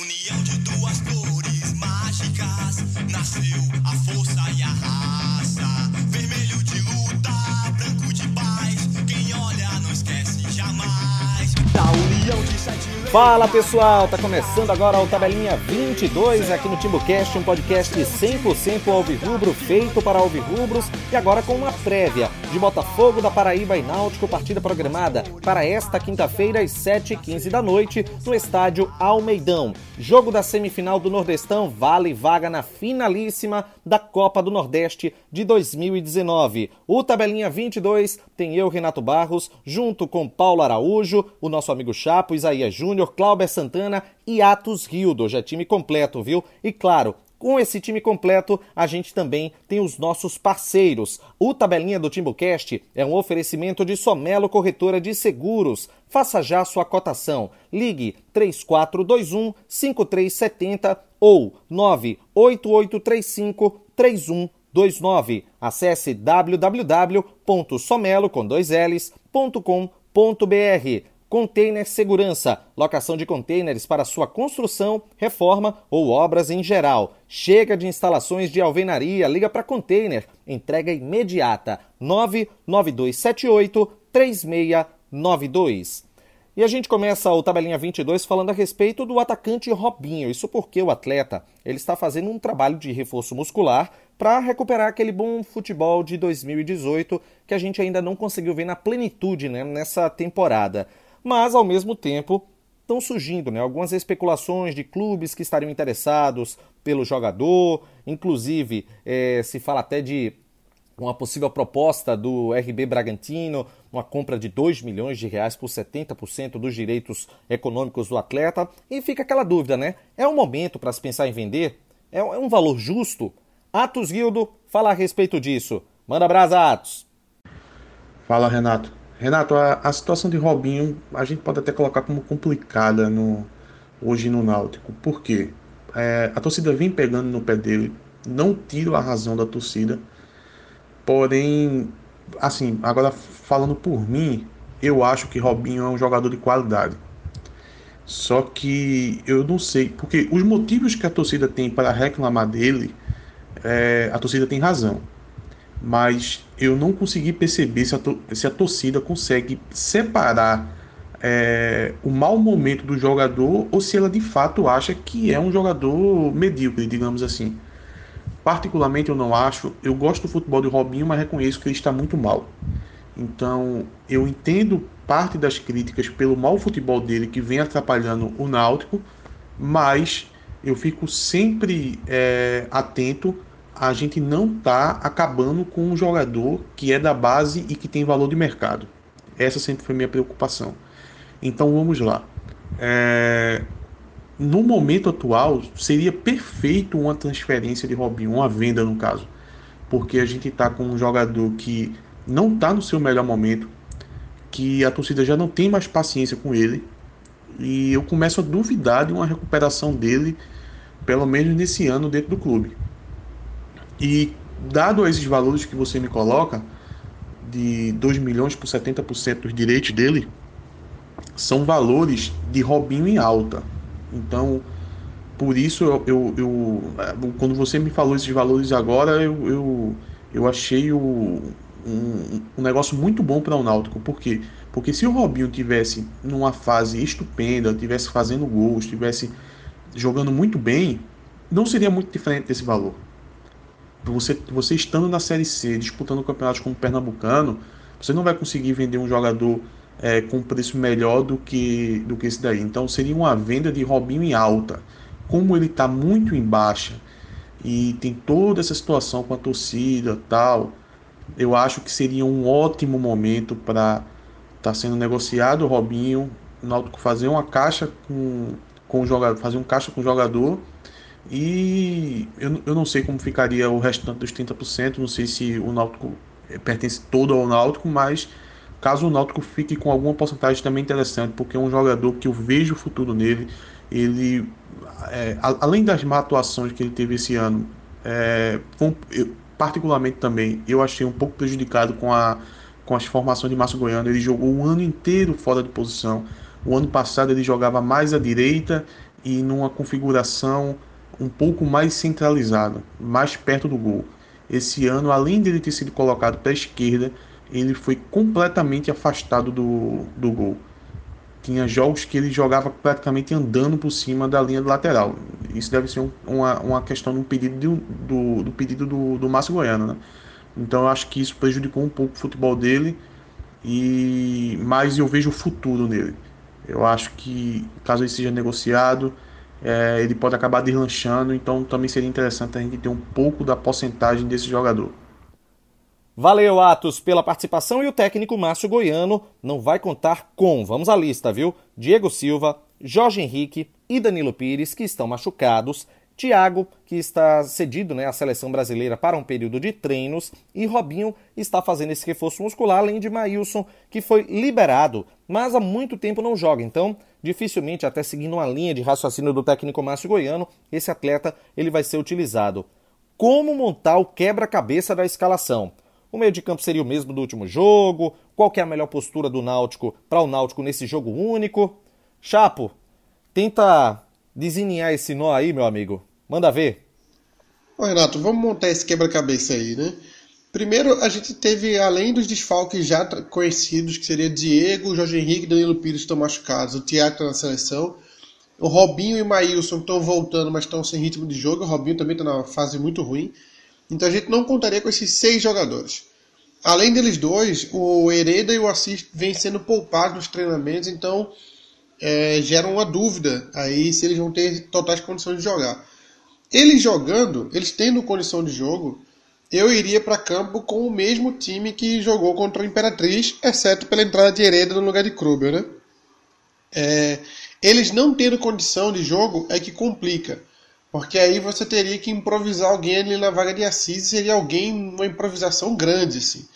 união de duas cores mágicas nasceu a força e a raça. Vermelho de luta, branco de paz. Quem olha não esquece jamais. Da união de sete Fala pessoal, tá começando agora o Tabelinha 22 aqui no TimbuCast, um podcast 100% alvirrubro, feito para alvirrubros e agora com uma prévia de Botafogo da Paraíba e Náutico, partida programada para esta quinta-feira às 7h15 da noite no estádio Almeidão. Jogo da semifinal do Nordestão vale vaga na finalíssima da Copa do Nordeste de 2019. O Tabelinha 22 tem eu, Renato Barros, junto com Paulo Araújo, o nosso amigo Chapo, Isaías Júnior, Cláudio Santana e Atos Rildo. Já é time completo, viu? E claro, com esse time completo, a gente também tem os nossos parceiros. O Tabelinha do Timbucast é um oferecimento de Somelo Corretora de Seguros. Faça já sua cotação. Ligue 3421 5370 ou 98835 3129. Acesse www.somelo.com.br. Container Segurança, locação de containers para sua construção, reforma ou obras em geral. Chega de instalações de alvenaria, liga para Container, entrega imediata 99278 3692. E a gente começa o tabelinha 22 falando a respeito do atacante Robinho. Isso porque o atleta ele está fazendo um trabalho de reforço muscular para recuperar aquele bom futebol de 2018 que a gente ainda não conseguiu ver na plenitude né, nessa temporada mas ao mesmo tempo estão surgindo né, algumas especulações de clubes que estariam interessados pelo jogador, inclusive é, se fala até de uma possível proposta do RB Bragantino, uma compra de 2 milhões de reais por 70% dos direitos econômicos do atleta. E fica aquela dúvida, né? É um momento para se pensar em vender? É um é valor justo? Atos Guildo fala a respeito disso. Manda brasa, Atos. Fala, Renato. Renato, a, a, situação de Robinho a gente pode até colocar como complicada no, hoje no Náutico. Por quê? É, a torcida vem pegando no pé dele, não tiro a razão da torcida, porém, assim, agora falando por mim, eu acho que Robinho é um jogador de qualidade. Só que eu não sei, porque os motivos que a torcida tem para reclamar dele, é, a torcida tem razão mas eu não consegui perceber se a, se a torcida consegue separar é, o mau momento do jogador ou se ela de fato acha que é um jogador medíocre, digamos assim. Particularmente eu não acho, eu gosto do futebol de Robinho, mas reconheço que ele está muito mal. Então eu entendo parte das críticas pelo mau futebol dele que vem atrapalhando o Náutico, mas eu fico sempre é, atento a gente não está acabando com um jogador que é da base e que tem valor de mercado. Essa sempre foi minha preocupação. Então vamos lá. É... No momento atual, seria perfeito uma transferência de Robinho, uma venda no caso. Porque a gente está com um jogador que não está no seu melhor momento, que a torcida já não tem mais paciência com ele. E eu começo a duvidar de uma recuperação dele, pelo menos nesse ano, dentro do clube. E dado esses valores que você me coloca, de 2 milhões por 70% dos direitos dele, são valores de Robinho em alta. Então, por isso eu, eu, eu quando você me falou esses valores agora, eu, eu, eu achei o, um, um negócio muito bom para o Náutico. Por quê? Porque se o Robinho tivesse numa fase estupenda, tivesse fazendo gols, tivesse jogando muito bem, não seria muito diferente desse valor você, você estando na Série C, disputando campeonatos como Pernambucano, você não vai conseguir vender um jogador é, com preço melhor do que, do que esse daí. Então seria uma venda de Robinho em alta. Como ele está muito em baixa e tem toda essa situação com a torcida tal, eu acho que seria um ótimo momento para estar tá sendo negociado o Robinho, o Náutico fazer uma caixa com, com o jogador, fazer um caixa com o jogador e eu, eu não sei como ficaria o restante dos 30%, não sei se o Náutico eh, pertence todo ao Náutico, mas caso o Náutico fique com alguma porcentagem também interessante, porque é um jogador que eu vejo o futuro nele. Ele, é, além das má atuações que ele teve esse ano, é, eu, particularmente também, eu achei um pouco prejudicado com, a, com as formações de Márcio Goiano. Ele jogou o ano inteiro fora de posição. O ano passado ele jogava mais à direita e numa configuração um pouco mais centralizada, mais perto do gol. Esse ano, além de ele ter sido colocado para a esquerda, ele foi completamente afastado do, do gol. Tinha jogos que ele jogava praticamente andando por cima da linha lateral. Isso deve ser um, uma, uma questão do pedido, do, do, do pedido do, do Márcio Goiano. Né? Então eu acho que isso prejudicou um pouco o futebol dele. E mas eu vejo o futuro nele. Eu acho que caso ele seja negociado, é, ele pode acabar deslanchando. Então também seria interessante a gente ter um pouco da porcentagem desse jogador. Valeu, Atos, pela participação e o técnico Márcio Goiano não vai contar com, vamos à lista, viu? Diego Silva, Jorge Henrique e Danilo Pires, que estão machucados, Thiago, que está cedido né, à seleção brasileira para um período de treinos, e Robinho está fazendo esse reforço muscular, além de Maílson, que foi liberado, mas há muito tempo não joga. Então, dificilmente, até seguindo uma linha de raciocínio do técnico Márcio Goiano, esse atleta ele vai ser utilizado. Como montar o quebra-cabeça da escalação? O meio de campo seria o mesmo do último jogo? Qual é a melhor postura do Náutico para o Náutico nesse jogo único? Chapo, tenta desenhar esse nó aí, meu amigo. Manda ver. Ô, Renato, vamos montar esse quebra-cabeça aí, né? Primeiro, a gente teve, além dos desfalques já conhecidos, que seria Diego, Jorge Henrique Danilo Pires estão machucados, o Thiago está na seleção, o Robinho e o Maílson estão voltando, mas estão sem ritmo de jogo, o Robinho também está numa fase muito ruim. Então a gente não contaria com esses seis jogadores. Além deles dois, o Hereda e o Assis vêm sendo poupados nos treinamentos, então é, gera uma dúvida aí se eles vão ter totais condições de jogar. Eles jogando, eles tendo condição de jogo, eu iria para campo com o mesmo time que jogou contra a Imperatriz, exceto pela entrada de Hereda no lugar de Kruber, né? É, eles não tendo condição de jogo é que complica. Porque aí você teria que improvisar alguém ali na vaga de Assis, seria alguém, uma improvisação grande, assim.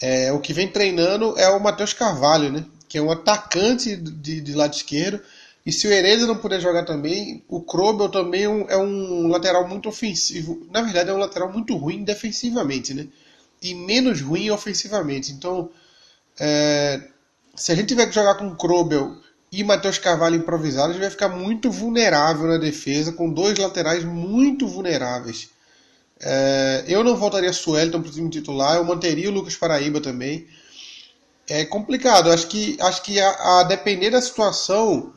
É, o que vem treinando é o Matheus Carvalho, né? Que é um atacante de, de lado esquerdo. E se o Hereda não puder jogar também, o Krobel também é um, é um, lateral muito ofensivo. Na verdade, é um lateral muito ruim defensivamente, né? E menos ruim ofensivamente. Então, é, se a gente tiver que jogar com Krobel e Matheus Carvalho improvisado, a gente vai ficar muito vulnerável na defesa, com dois laterais muito vulneráveis. É, eu não voltaria Suelton para o time titular, eu manteria o Lucas Paraíba também. É complicado, acho que, acho que a, a depender da situação,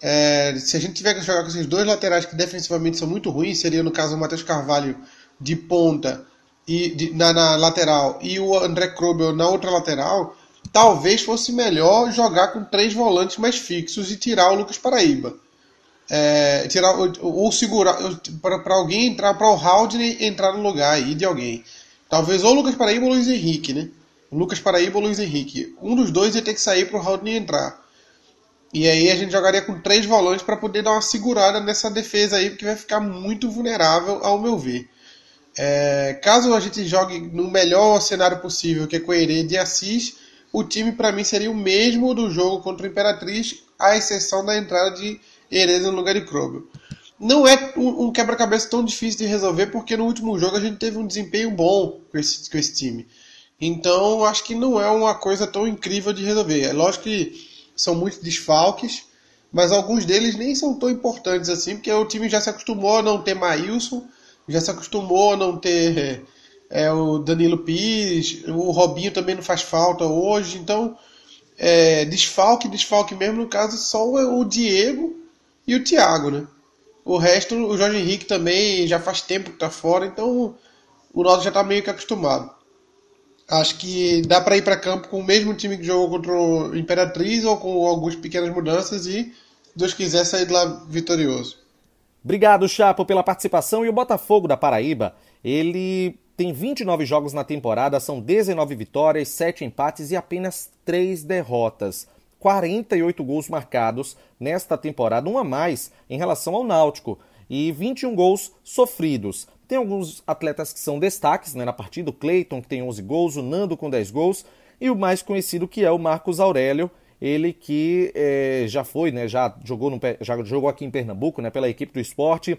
é, se a gente tiver que jogar com esses dois laterais que defensivamente são muito ruins, seria no caso o Matheus Carvalho de ponta e de, na, na, lateral e o André Krobel na outra lateral, talvez fosse melhor jogar com três volantes mais fixos e tirar o Lucas Paraíba. É, tirar ou segurar para alguém entrar para o Haldane entrar no lugar aí de alguém. Talvez ou o Lucas Paraíba ou Luiz Henrique, né? Lucas Paraíba ou Luiz Henrique. Um dos dois ia ter que sair para o Haldane entrar. E aí a gente jogaria com três volantes para poder dar uma segurada nessa defesa aí, porque vai ficar muito vulnerável ao meu ver. É, caso a gente jogue no melhor cenário possível, que é Herede e Assis, o time para mim seria o mesmo do jogo contra o Imperatriz, à exceção da entrada de Hereda no lugar de Krobel. Não é um, quebra-cabeça tão difícil de resolver, porque no último jogo a gente teve um desempenho bom com esse, com esse time. Então acho que não é uma coisa tão incrível de resolver. É lógico que são muitos desfalques, mas alguns deles nem são tão importantes assim, porque o time já se acostumou a não ter Maílson, já se acostumou a não ter é, o Danilo Pires, o Robinho também não faz falta hoje, então é, desfalque, desfalque mesmo, no caso só o Diego e o Thiago, né? O resto, o Jorge Henrique também já faz tempo que tá fora, então o Náutico já tá meio que acostumado. Acho que dá para ir para campo com o mesmo time que jogou contra o Imperatriz ou com algumas pequenas mudanças e, se Deus quiser, sair de lá vitorioso. Obrigado, Chapo, pela participação. E o Botafogo da Paraíba, ele tem 29 jogos na temporada, são 19 vitórias, 7 empates e apenas 3 derrotas. 48 gols marcados nesta temporada, um a mais em relação ao Náutico, e 21 gols sofridos. Tem alguns atletas que são destaques né, na partida, o Cleiton, que tem 11 gols, o Nando com 10 gols, e o mais conhecido que é o Marcos Aurélio, ele que é, já foi, né, já jogou, no, já jogou aqui em Pernambuco né, pela equipe do esporte.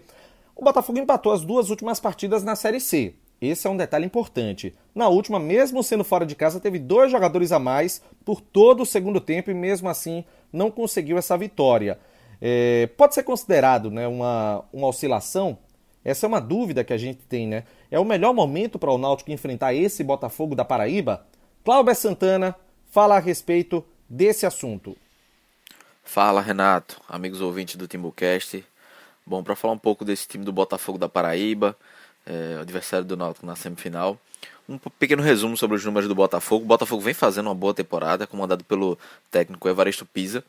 O Botafogo empatou as duas últimas partidas na Série C. Esse é um detalhe importante. Na última, mesmo sendo fora de casa, teve dois jogadores a mais por todo o segundo tempo e mesmo assim não conseguiu essa vitória. É, pode ser considerado né, uma, uma oscilação? Essa é uma dúvida que a gente tem, né? É o melhor momento para o Náutico enfrentar esse Botafogo da Paraíba? Cláudio Santana fala a respeito desse assunto. Fala Renato, amigos ouvintes do Timbucast. Bom, para falar um pouco desse time do Botafogo da Paraíba, é, adversário do Náutico na semifinal. Um pequeno resumo sobre os números do Botafogo. O Botafogo vem fazendo uma boa temporada, comandado pelo técnico Evaristo Pisa,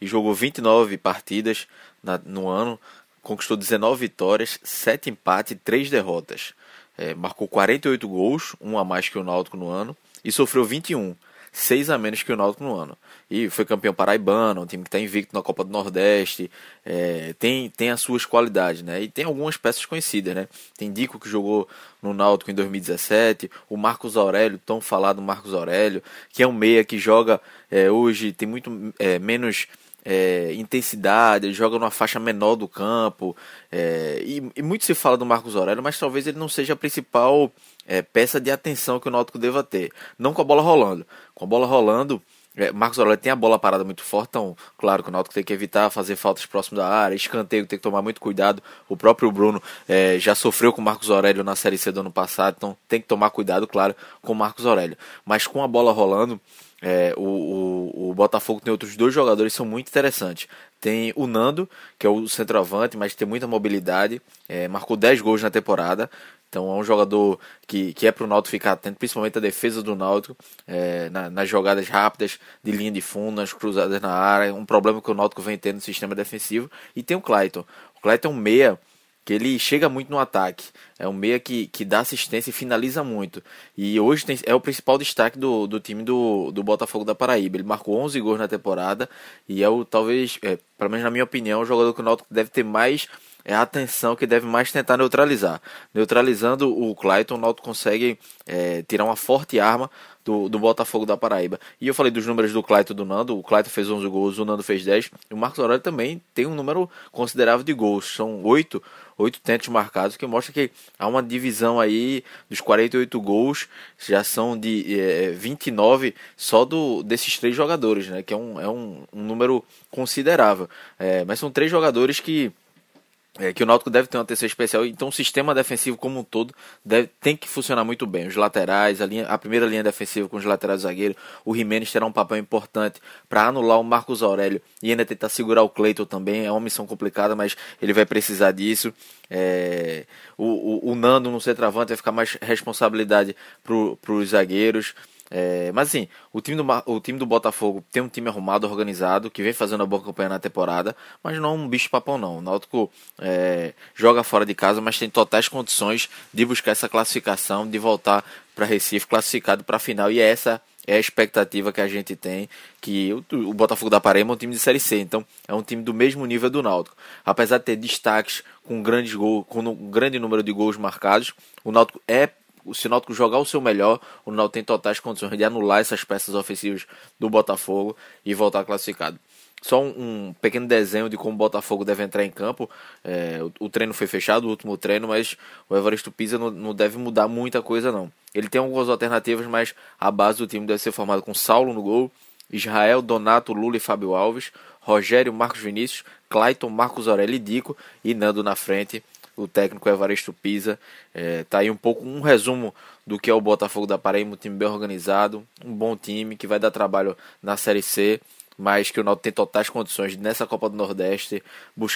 e jogou 29 partidas na, no ano, conquistou 19 vitórias, 7 empates e 3 derrotas. É, marcou 48 gols, um a mais que o Náutico no ano, e sofreu 21 seis a menos que o Náutico no ano. E foi campeão paraibano, um time que está invicto na Copa do Nordeste, é, tem, tem as suas qualidades, né? E tem algumas peças conhecidas, né? Tem Dico que jogou no Náutico em 2017, o Marcos Aurélio, tão falado Marcos Aurélio, que é um meia que joga é, hoje, tem muito é, menos é, intensidade, ele joga numa faixa menor do campo. É, e, e, muito se fala do Marcos Aurélio, mas talvez ele não seja a principal é, peça de atenção que o Náutico deva ter. Não com a bola rolando. Com a bola rolando, é, Marcos Aurélio tem a bola parada muito forte, então, claro que o Náutico tem que evitar fazer faltas próximo da área, escanteio tem que tomar muito cuidado. O próprio Bruno é, já sofreu com o Marcos Aurélio na Série C do ano passado, então tem que tomar cuidado, claro, com o Marcos Aurélio. Mas com a bola rolando, é, o, o, o, Botafogo tem outros dois jogadores que são muito interessantes. Tem o Nando, que é o centroavante, mas tem muita mobilidade, é, marcou 10 gols na temporada. Então é um jogador que, que é para o Náutico ficar atento, principalmente a defesa do Náutico, é, na, nas jogadas rápidas, de linha de fundo, nas cruzadas na área, um problema que o Náutico vem tendo no sistema defensivo. E tem o Clayton. O Clayton é um meia que ele chega muito no ataque. É um meia que, que dá assistência e finaliza muito. E hoje tem, é o principal destaque do, do time do, do Botafogo da Paraíba. Ele marcou 11 gols na temporada e é o, talvez, é, pelo menos na minha opinião, o jogador que o Náutico deve ter mais é a atenção que deve mais tentar neutralizar. Neutralizando o Clayton, o Náutico consegue é, tirar uma forte arma do, do Botafogo da Paraíba. E eu falei dos números do Clayton do Nando. O Clayton fez 11 gols, o Nando fez 10. E o Marcos Aurélio também tem um número considerável de gols. São 8 oito tentos marcados, que mostra que há uma divisão aí dos 48 gols, já são de é, 29 só do, desses três jogadores, né? Que é um, é um, um número considerável. É, mas são três jogadores que é, que o Náutico deve ter uma atenção especial, então o sistema defensivo como um todo deve, tem que funcionar muito bem. Os laterais, a, linha, a primeira linha defensiva com os laterais zagueiros, o Jimenez terá um papel importante para anular o Marcos Aurélio e ainda tentar segurar o Cleiton também. É uma missão complicada, mas ele vai precisar disso. É, o, o, o Nando no centroavante vai ficar mais responsabilidade para os zagueiros. É, mas assim, o time, do, o time do Botafogo tem um time arrumado, organizado, que vem fazendo a boa campanha na temporada, mas não é um bicho papão não. O Náutico é, joga fora de casa, mas tem totais condições de buscar essa classificação, de voltar para Recife classificado para a final, e é essa é a expectativa que a gente tem, que o, o Botafogo da Paraíba é um time de Série C, então é um time do mesmo nível do Náutico. Apesar de ter destaques com grandes gols, com um grande número de gols marcados, o Náutico é se o Náutico jogar o seu melhor, o Náutico tem totais condições de anular essas peças ofensivas do Botafogo e voltar classificado. Só um, um pequeno desenho de como o Botafogo deve entrar em campo. É, o, o, treino foi fechado, o último treino, mas o Evaristo Pisa não, não, deve mudar muita coisa, não. Ele tem algumas alternativas, mas a base do time deve ser formada com Saulo no gol, Israel, Donato, Lula e Fábio Alves, Rogério, Marcos Vinícius, Clayton, Marcos Aurélio e Dico e Nando na frente o técnico Evaristo Pisa. É, tá aí um pouco um resumo do que é o Botafogo da Paraíba, um time bem organizado, um bom time que vai dar trabalho na Série C, mas que o Náutico tem totais condições de, nessa Copa do Nordeste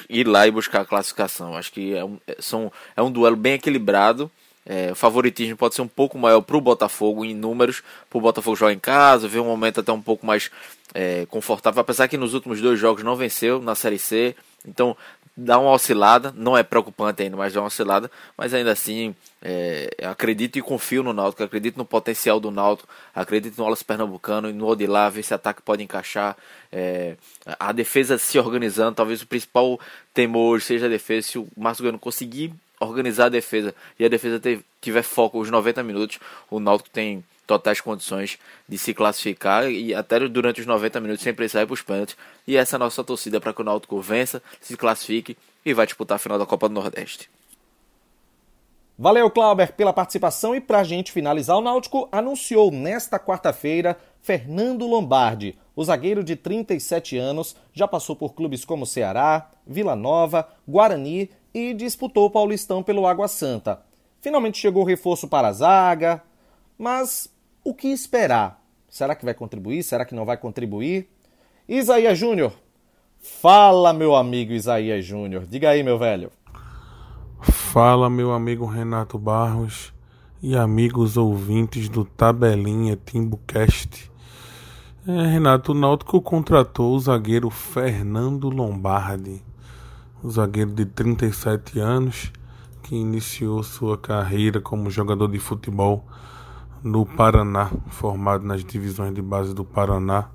ir lá e buscar a classificação. Acho que é um, é, são, é um duelo bem equilibrado. É, o favoritismo pode ser um pouco maior para o Botafogo em números, para o Botafogo jogar em casa, ver um momento até um pouco mais é, confortável, apesar que nos últimos dois jogos não venceu na Série C, então dá uma oscilada, não é preocupante ainda, mas dá uma oscilada, mas ainda assim é, acredito e confio no Náutico, acredito no potencial do Náutico, acredito no Alas Pernambucano e no Odilá, ver se ataque pode encaixar, é, a defesa se organizando, talvez o principal temor seja a defesa, se o Márcio Gano conseguir organizar a defesa e a defesa tiver foco os 90 minutos, o Náutico tem totais condições de se classificar e até durante os 90 minutos sempre sai para os pênaltis. E essa é a nossa torcida para que o Náutico vença, se classifique e vai disputar a final da Copa do Nordeste. Valeu, Clauber, pela participação e para a gente finalizar, o Náutico anunciou nesta quarta-feira Fernando Lombardi, O zagueiro de 37 anos já passou por clubes como Ceará, Vila Nova, Guarani e disputou o Paulistão pelo Água Santa. Finalmente chegou o reforço para a zaga, mas o que esperar? Será que vai contribuir? Será que não vai contribuir? Isaías Júnior. Fala, meu amigo Isaías Júnior. Diga aí, meu velho. Fala, meu amigo Renato Barros e amigos ouvintes do Tabelinha Timbucast. É, Renato, o Náutico contratou o zagueiro Fernando Lombardi, zagueiro de 37 anos, que iniciou sua carreira como jogador de futebol no Paraná, formado nas divisões de base do Paraná.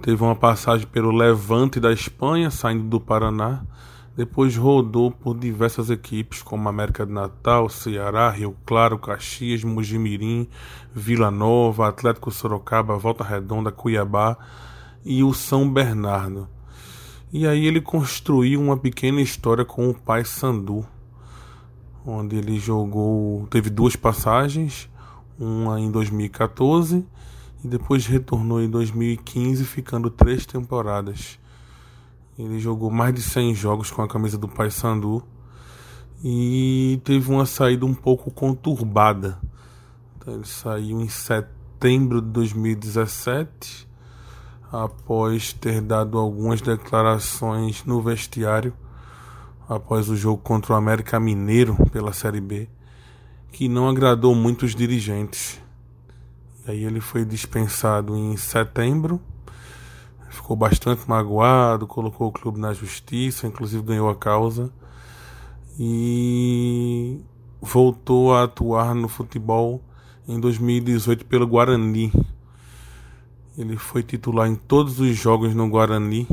Teve uma passagem pelo Levante da Espanha, saindo do Paraná. Depois rodou por diversas equipes, como América de Natal, Ceará, Rio Claro, Caxias, Mojimirim, Vila Nova, Atlético Sorocaba, Volta Redonda, Cuiabá e o São Bernardo. E aí ele construiu uma pequena história com o pai Sandu, onde ele jogou, teve duas passagens, uma em 2014 e depois retornou em 2015, ficando três temporadas. Ele jogou mais de 100 jogos com a camisa do Paysandu e teve uma saída um pouco conturbada. Então, ele saiu em setembro de 2017, após ter dado algumas declarações no vestiário após o jogo contra o América Mineiro pela Série B que não agradou muito os dirigentes. E aí ele foi dispensado em setembro, ficou bastante magoado, colocou o clube na justiça, inclusive ganhou a causa e voltou a atuar no futebol em 2018 pelo Guarani. Ele foi titular em todos os jogos no Guarani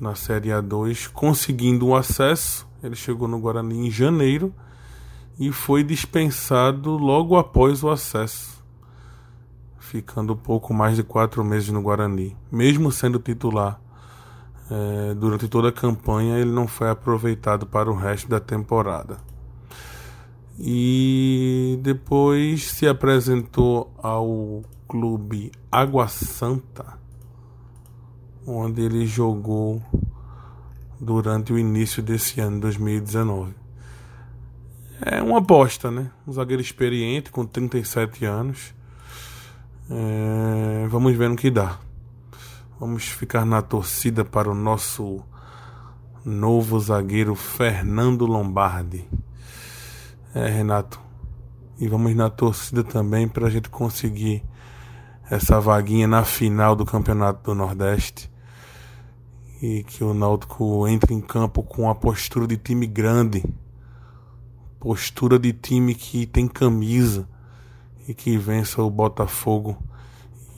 na Série A2, conseguindo um acesso. Ele chegou no Guarani em janeiro e foi dispensado logo após o acesso, ficando pouco mais de quatro meses no Guarani. Mesmo sendo titular é, durante toda a campanha, ele não foi aproveitado para o resto da temporada. E depois se apresentou ao clube Água Santa, onde ele jogou durante o início desse ano, 2019 é uma aposta, né? Um zagueiro experiente, com 37 anos. É, vamos ver no que dá. Vamos ficar na torcida para o nosso novo zagueiro Fernando Lombardi. É, Renato. E vamos na torcida também para a gente conseguir essa vaguinha na final do Campeonato do Nordeste. E que o Náutico entre em campo com a postura de time grande postura de time que tem camisa e que vença o Botafogo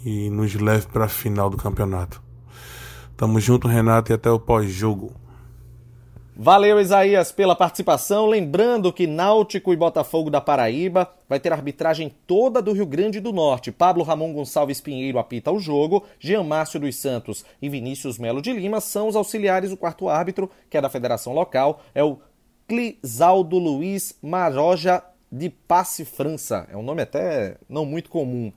e nos leve para a final do campeonato. Tamo junto, Renato, e até o pós-jogo. Valeu, Isaías, pela participação. Lembrando que Náutico e Botafogo da Paraíba vai ter arbitragem toda do Rio Grande do Norte. Pablo Ramon Gonçalves Pinheiro apita o jogo, Jean Márcio dos Santos e Vinícius Melo de Lima são os auxiliares do quarto árbitro, que é da federação local, é o Clisaldo Luiz Maroja de Passe França. É um nome até não muito comum.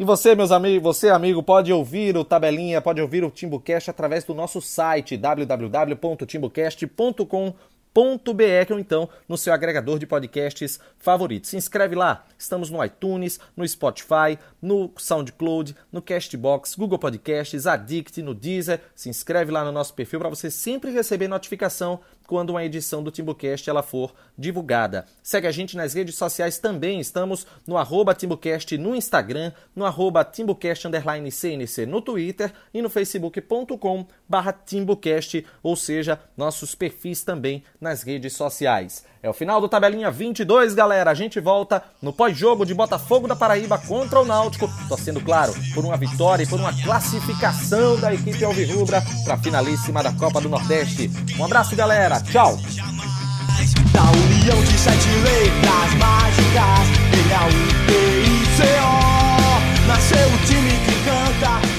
E você, meus amigos, você, amigo, pode ouvir o Tabelinha, pode ouvir o Timbucast através do nosso site www.timbucast.com.br ou então no seu agregador de podcasts favorito. Se inscreve lá. Estamos no iTunes, no Spotify, no SoundCloud, no Castbox, Google Podcasts, Addict, no Deezer. Se inscreve lá no nosso perfil para você sempre receber notificação quando uma edição do Timbucast ela for divulgada. Segue a gente nas redes sociais também. Estamos no arroba Timbucast no Instagram, no arroba Timbucast CNC no Twitter e no facebook.com barra Timbucast, ou seja, nossos perfis também nas redes sociais. É o final do Tabelinha 22, galera. A gente volta no pós-jogo de Botafogo da Paraíba contra o Náutico, torcendo, claro, por uma vitória e por uma classificação da equipe Alvirrubra para a finalíssima da Copa do Nordeste. Um abraço, galera. Tchau! Da união de sete letras mágicas, ele é o PICO. Nasceu o time que canta.